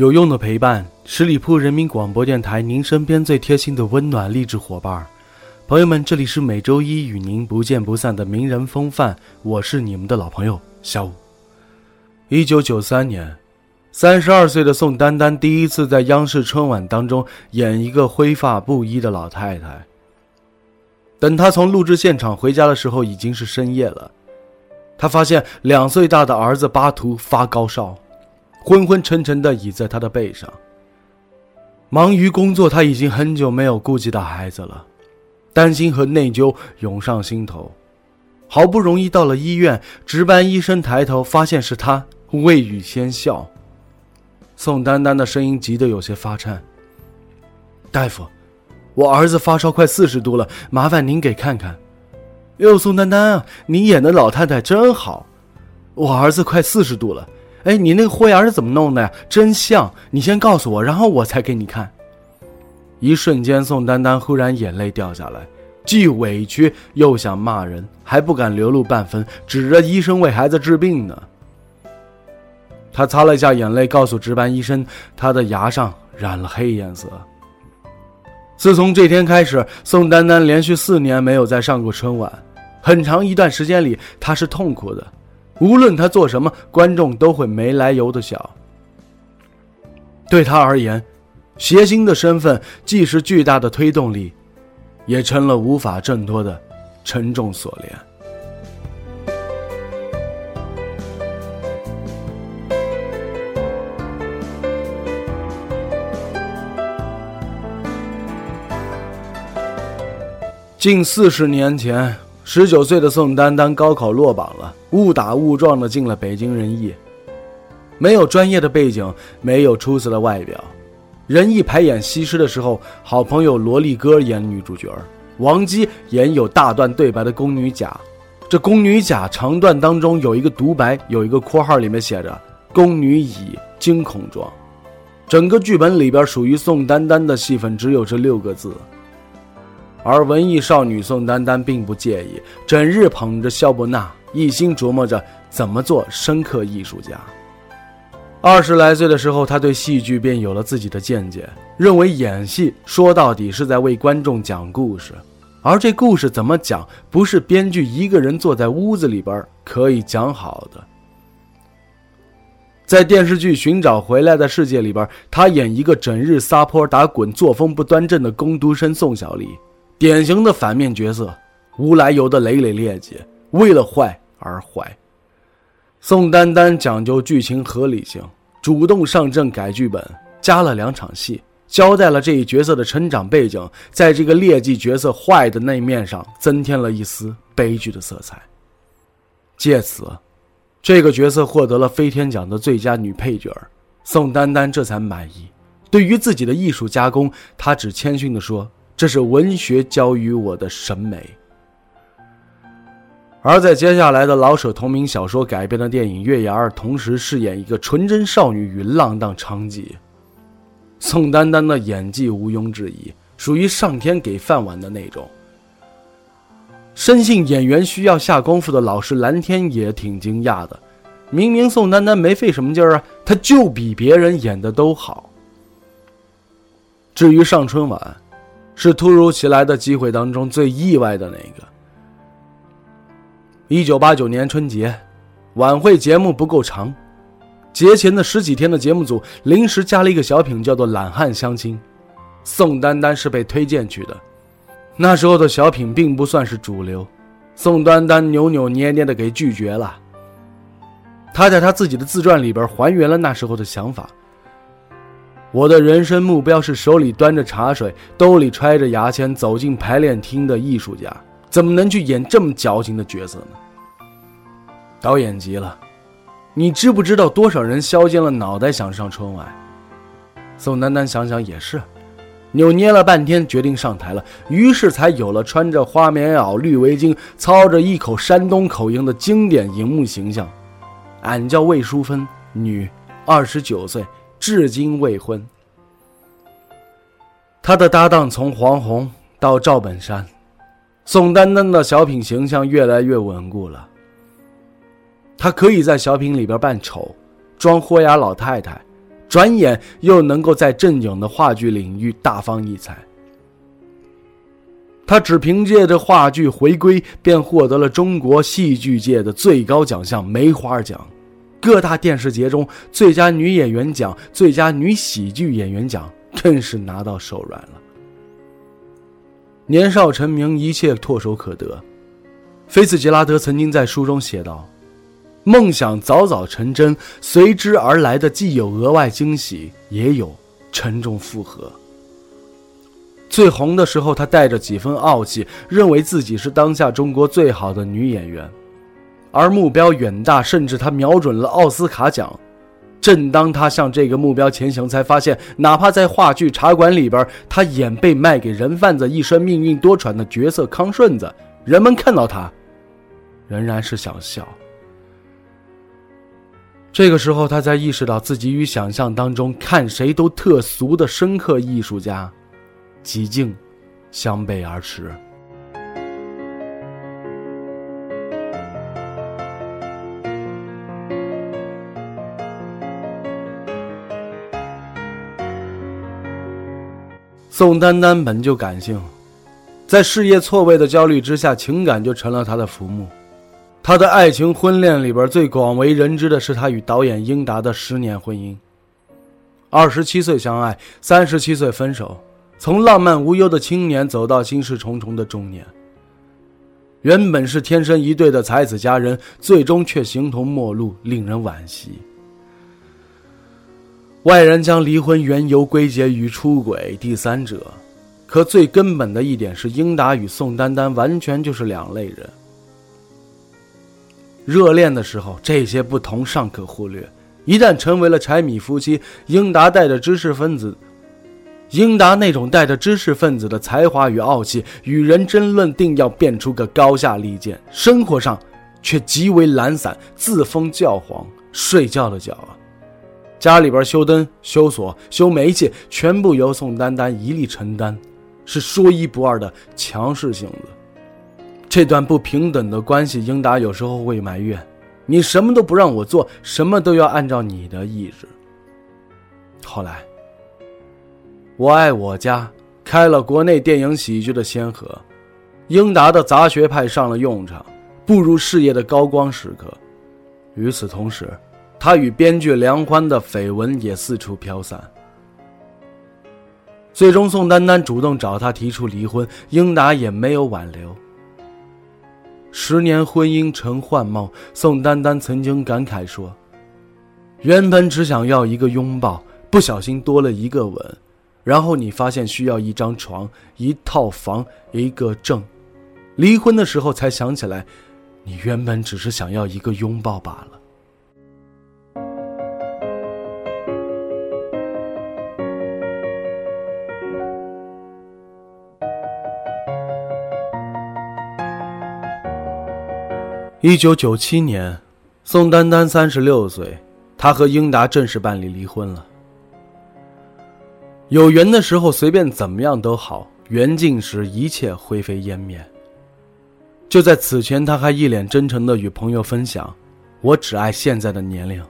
有用的陪伴，十里铺人民广播电台，您身边最贴心的温暖励志伙伴。朋友们，这里是每周一与您不见不散的名人风范，我是你们的老朋友小五。一九九三年，三十二岁的宋丹丹第一次在央视春晚当中演一个灰发布衣的老太太。等她从录制现场回家的时候，已经是深夜了。她发现两岁大的儿子巴图发高烧。昏昏沉沉的倚在他的背上。忙于工作，他已经很久没有顾及到孩子了，担心和内疚涌上心头。好不容易到了医院，值班医生抬头发现是他，未语先笑。宋丹丹的声音急得有些发颤：“大夫，我儿子发烧快四十度了，麻烦您给看看。”哟，宋丹丹啊，你演的老太太真好，我儿子快四十度了。哎，你那个豁牙是怎么弄的呀？真像！你先告诉我，然后我才给你看。一瞬间，宋丹丹忽然眼泪掉下来，既委屈又想骂人，还不敢流露半分，指着医生为孩子治病呢。他擦了一下眼泪，告诉值班医生，他的牙上染了黑颜色。自从这天开始，宋丹丹连续四年没有再上过春晚，很长一段时间里，她是痛苦的。无论他做什么，观众都会没来由的笑。对他而言，谐星的身份既是巨大的推动力，也成了无法挣脱的沉重锁链。近四十年前。十九岁的宋丹丹高考落榜了，误打误撞的进了北京人艺。没有专业的背景，没有出色的外表。人艺排演《西施》的时候，好朋友萝莉哥演女主角，王姬演有大段对白的宫女甲。这宫女甲长段当中有一个独白，有一个括号里面写着“宫女乙惊恐状”。整个剧本里边属于宋丹丹的戏份只有这六个字。而文艺少女宋丹丹并不介意，整日捧着肖伯纳，一心琢磨着怎么做深刻艺术家。二十来岁的时候，他对戏剧便有了自己的见解，认为演戏说到底是在为观众讲故事，而这故事怎么讲，不是编剧一个人坐在屋子里边可以讲好的。在电视剧《寻找回来的世界》里边，他演一个整日撒泼打滚、作风不端正的工读生宋小丽。典型的反面角色，无来由的累累劣迹，为了坏而坏。宋丹丹讲究剧情合理性，主动上阵改剧本，加了两场戏，交代了这一角色的成长背景，在这个劣迹角色坏的那一面上增添了一丝悲剧的色彩。借此，这个角色获得了飞天奖的最佳女配角，宋丹丹这才满意。对于自己的艺术加工，她只谦逊地说。这是文学教予我的审美，而在接下来的老舍同名小说改编的电影《月牙儿》，同时饰演一个纯真少女与浪荡娼妓。宋丹丹的演技毋庸置疑，属于上天给饭碗的那种。深信演员需要下功夫的老师蓝天也挺惊讶的，明明宋丹丹没费什么劲儿啊，她就比别人演的都好。至于上春晚。是突如其来的机会当中最意外的那个。一九八九年春节，晚会节目不够长，节前的十几天的节目组临时加了一个小品，叫做《懒汉相亲》，宋丹丹是被推荐去的。那时候的小品并不算是主流，宋丹丹扭扭捏捏的给拒绝了。他在他自己的自传里边还原了那时候的想法。我的人生目标是手里端着茶水，兜里揣着牙签走进排练厅的艺术家，怎么能去演这么矫情的角色呢？导演急了，你知不知道多少人削尖了脑袋想上春晚？宋丹丹想想也是，扭捏了半天，决定上台了。于是才有了穿着花棉袄、绿围巾、操着一口山东口音的经典荧幕形象。俺叫魏淑芬，女，二十九岁，至今未婚。她的搭档从黄宏到赵本山，宋丹丹的小品形象越来越稳固了。她可以在小品里边扮丑，装豁牙老太太。转眼又能够在正经的话剧领域大放异彩。他只凭借着话剧回归，便获得了中国戏剧界的最高奖项梅花奖，各大电视节中最佳女演员奖、最佳女喜剧演员奖更是拿到手软了。年少成名，一切唾手可得。菲茨杰拉德曾经在书中写道。梦想早早成真，随之而来的既有额外惊喜，也有沉重负荷。最红的时候，她带着几分傲气，认为自己是当下中国最好的女演员，而目标远大，甚至她瞄准了奥斯卡奖。正当他向这个目标前行，才发现，哪怕在话剧《茶馆》里边，他演被卖给人贩子、一生命运多舛的角色康顺子，人们看到他，仍然是想笑。这个时候，他才意识到自己与想象当中看谁都特俗的深刻艺术家，几近相背而驰。宋丹丹本就感性，在事业错位的焦虑之下，情感就成了她的浮木。她的爱情婚恋里边最广为人知的是她与导演英达的十年婚姻。二十七岁相爱，三十七岁分手，从浪漫无忧的青年走到心事重重的中年。原本是天生一对的才子佳人，最终却形同陌路，令人惋惜。外人将离婚缘由归结于出轨、第三者，可最根本的一点是，英达与宋丹丹完全就是两类人。热恋的时候，这些不同尚可忽略；一旦成为了柴米夫妻，英达带着知识分子，英达那种带着知识分子的才华与傲气，与人争论定要变出个高下立见；生活上却极为懒散，自封教皇，睡觉的觉啊！家里边修灯、修锁、修煤气，全部由宋丹丹一力承担，是说一不二的强势性子。这段不平等的关系，英达有时候会埋怨：“你什么都不让我做，什么都要按照你的意志。”后来，我爱我家开了国内电影喜剧的先河，英达的杂学派上了用场，步入事业的高光时刻。与此同时，他与编剧梁欢的绯闻也四处飘散。最终，宋丹丹主动找他提出离婚，英达也没有挽留。十年婚姻成幻梦，宋丹丹曾经感慨说：“原本只想要一个拥抱，不小心多了一个吻，然后你发现需要一张床、一套房、一个证，离婚的时候才想起来，你原本只是想要一个拥抱罢了。”一九九七年，宋丹丹三十六岁，她和英达正式办理离婚了。有缘的时候，随便怎么样都好；缘尽时，一切灰飞烟灭。就在此前，他还一脸真诚的与朋友分享：“我只爱现在的年龄。”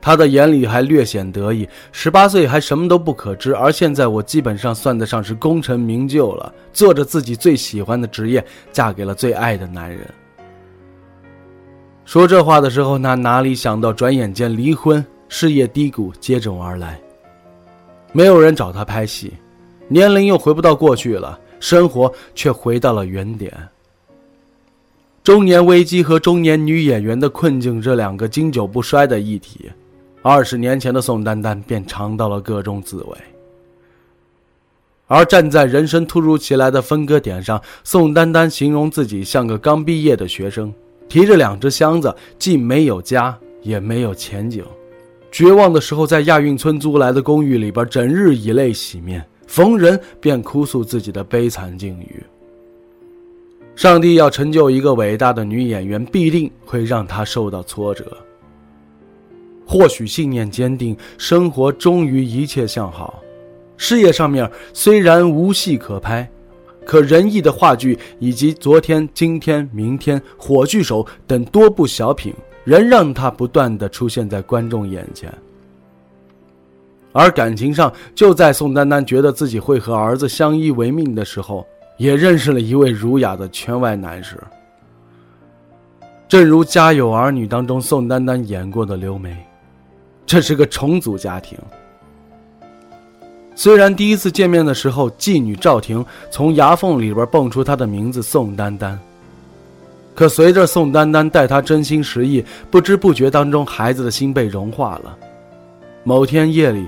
他的眼里还略显得意。十八岁还什么都不可知，而现在我基本上算得上是功成名就了，做着自己最喜欢的职业，嫁给了最爱的男人。说这话的时候，他哪里想到，转眼间离婚、事业低谷接踵而来。没有人找他拍戏，年龄又回不到过去了，生活却回到了原点。中年危机和中年女演员的困境这两个经久不衰的议题，二十年前的宋丹丹便尝到了各种滋味。而站在人生突如其来的分割点上，宋丹丹形容自己像个刚毕业的学生。提着两只箱子，既没有家，也没有前景。绝望的时候，在亚运村租来的公寓里边，整日以泪洗面，逢人便哭诉自己的悲惨境遇。上帝要成就一个伟大的女演员，必定会让她受到挫折。或许信念坚定，生活终于一切向好，事业上面虽然无戏可拍，可仁义的话剧以及昨天、今天、明天、火炬手等多部小品，仍让他不断的出现在观众眼前。而感情上，就在宋丹丹觉得自己会和儿子相依为命的时候，也认识了一位儒雅的圈外男士。正如《家有儿女》当中宋丹丹演过的刘梅。这是个重组家庭。虽然第一次见面的时候，妓女赵婷从牙缝里边蹦出她的名字宋丹丹，可随着宋丹丹待她真心实意，不知不觉当中，孩子的心被融化了。某天夜里，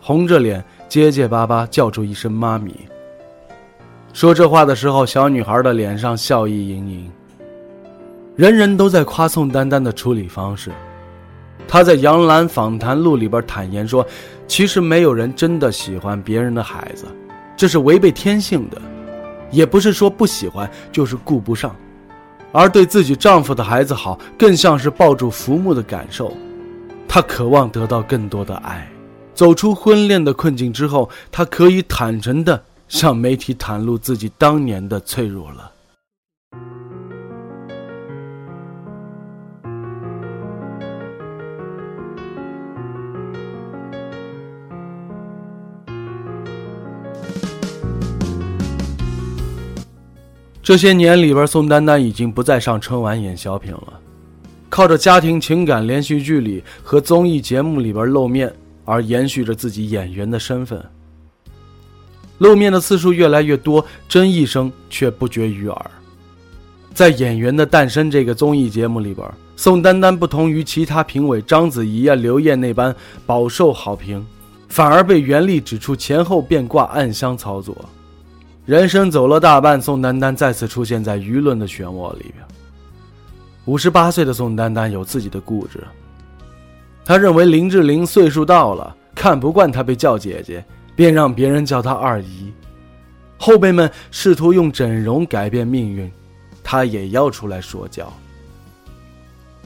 红着脸结结巴巴叫出一声“妈咪”。说这话的时候，小女孩的脸上笑意盈盈。人人都在夸宋丹丹的处理方式。他在《杨澜访谈录》里边坦言说：“其实没有人真的喜欢别人的孩子，这是违背天性的，也不是说不喜欢，就是顾不上。而对自己丈夫的孩子好，更像是抱住浮木的感受。她渴望得到更多的爱。走出婚恋的困境之后，她可以坦诚地向媒体袒露自己当年的脆弱了。”这些年里边，宋丹丹已经不再上春晚演小品了，靠着家庭情感连续剧里和综艺节目里边露面而延续着自己演员的身份。露面的次数越来越多，争议声却不绝于耳。在《演员的诞生》这个综艺节目里边，宋丹丹不同于其他评委章子怡啊、刘烨那般饱受好评，反而被袁立指出前后变卦、暗箱操作。人生走了大半，宋丹丹再次出现在舆论的漩涡里边。五十八岁的宋丹丹有自己的固执，她认为林志玲岁数到了，看不惯她被叫姐姐，便让别人叫她二姨。后辈们试图用整容改变命运，她也要出来说教。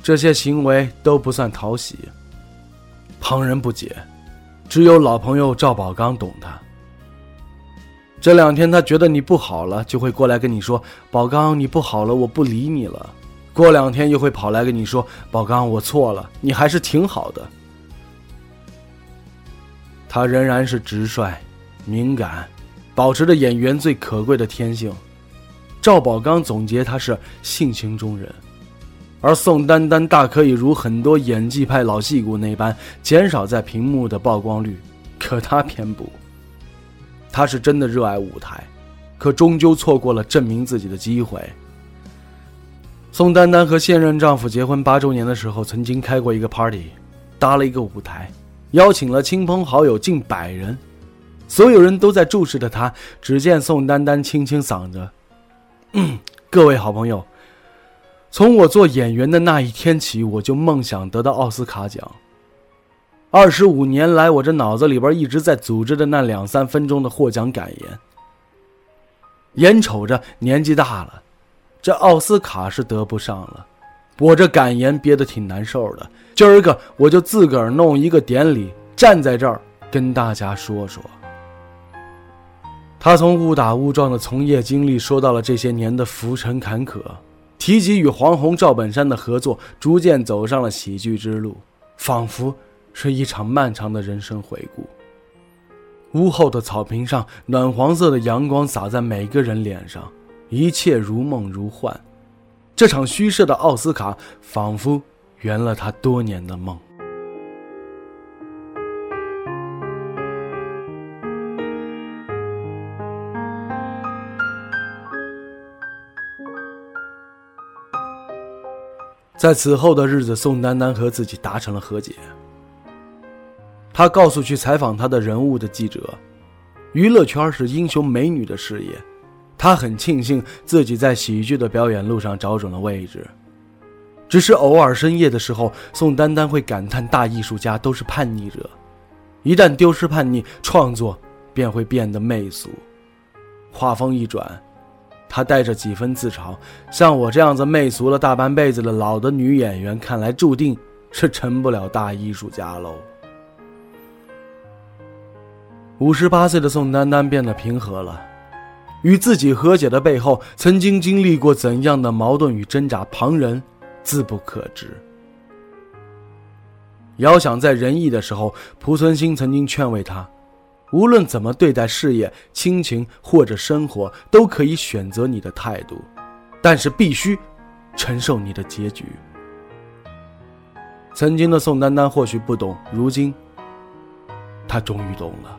这些行为都不算讨喜，旁人不解，只有老朋友赵宝刚懂她。这两天他觉得你不好了，就会过来跟你说：“宝刚，你不好了，我不理你了。”过两天又会跑来跟你说：“宝刚，我错了，你还是挺好的。”他仍然是直率、敏感，保持着演员最可贵的天性。赵宝刚总结他是性情中人，而宋丹丹大可以如很多演技派老戏骨那般减少在屏幕的曝光率，可他偏不。她是真的热爱舞台，可终究错过了证明自己的机会。宋丹丹和现任丈夫结婚八周年的时候，曾经开过一个 party，搭了一个舞台，邀请了亲朋好友近百人，所有人都在注视着她。只见宋丹丹清清嗓子：“各位好朋友，从我做演员的那一天起，我就梦想得到奥斯卡奖。”二十五年来，我这脑子里边一直在组织着那两三分钟的获奖感言。眼瞅着年纪大了，这奥斯卡是得不上了，我这感言憋得挺难受的。今儿个我就自个儿弄一个典礼，站在这儿跟大家说说。他从误打误撞的从业经历说到了这些年的浮沉坎坷，提及与黄宏、赵本山的合作，逐渐走上了喜剧之路，仿佛。是一场漫长的人生回顾。屋后的草坪上，暖黄色的阳光洒在每个人脸上，一切如梦如幻。这场虚设的奥斯卡，仿佛圆了他多年的梦。在此后的日子，宋丹丹和自己达成了和解。他告诉去采访他的人物的记者：“娱乐圈是英雄美女的事业，他很庆幸自己在喜剧的表演路上找准了位置。只是偶尔深夜的时候，宋丹丹会感叹：大艺术家都是叛逆者，一旦丢失叛逆，创作便会变得媚俗。话锋一转，他带着几分自嘲：“像我这样子媚俗了大半辈子的老的女演员，看来注定是成不了大艺术家喽。”五十八岁的宋丹丹变得平和了，与自己和解的背后，曾经经历过怎样的矛盾与挣扎，旁人自不可知。遥想在仁义的时候，濮存昕曾经劝慰他。无论怎么对待事业、亲情或者生活，都可以选择你的态度，但是必须承受你的结局。曾经的宋丹丹或许不懂，如今她终于懂了。